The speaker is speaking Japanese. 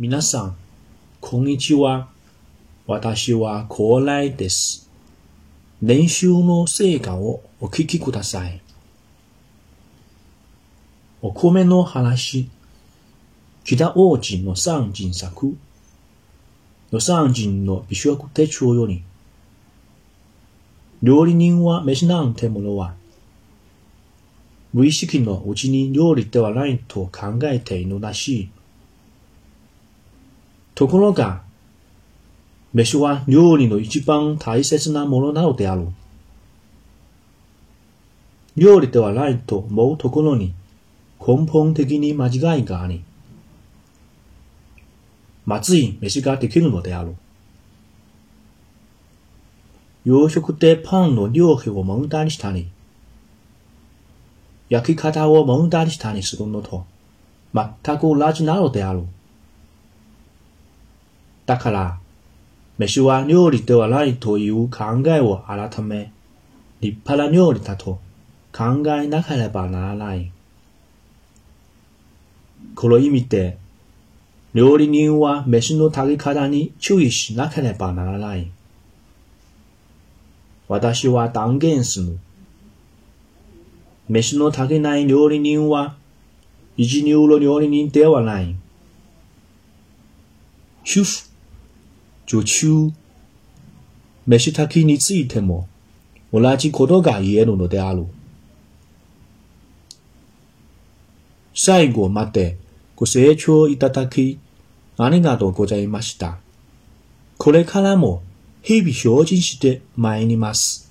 皆さん、こんにちは。私は高麗です。練習の成果をお聞きください。お米の話。北王子の三人作。の三人の美食手帳より。料理人は飯なんてものは、無意識のうちに料理ではないと考えているらしい。ところが、飯は料理の一番大切なものなのである。料理ではないと思うところに根本的に間違いがあり、まずい飯ができるのである。洋食でパンの料理を揉んだりしたり、焼き方を揉んだりしたりするのと全く同じなのである。だから、飯は料理ではないという考えを改め、立派な料理だと考えなければならない。この意味で、料理人は飯の炊き方に注意しなければならない。私は断言する。飯の炊けない料理人は、一流の料理人ではない。主婦、女中、飯炊きについても同じことが言えるのである。最後までご清聴いただき、ありがとうございました。これからも日々精進して参ります。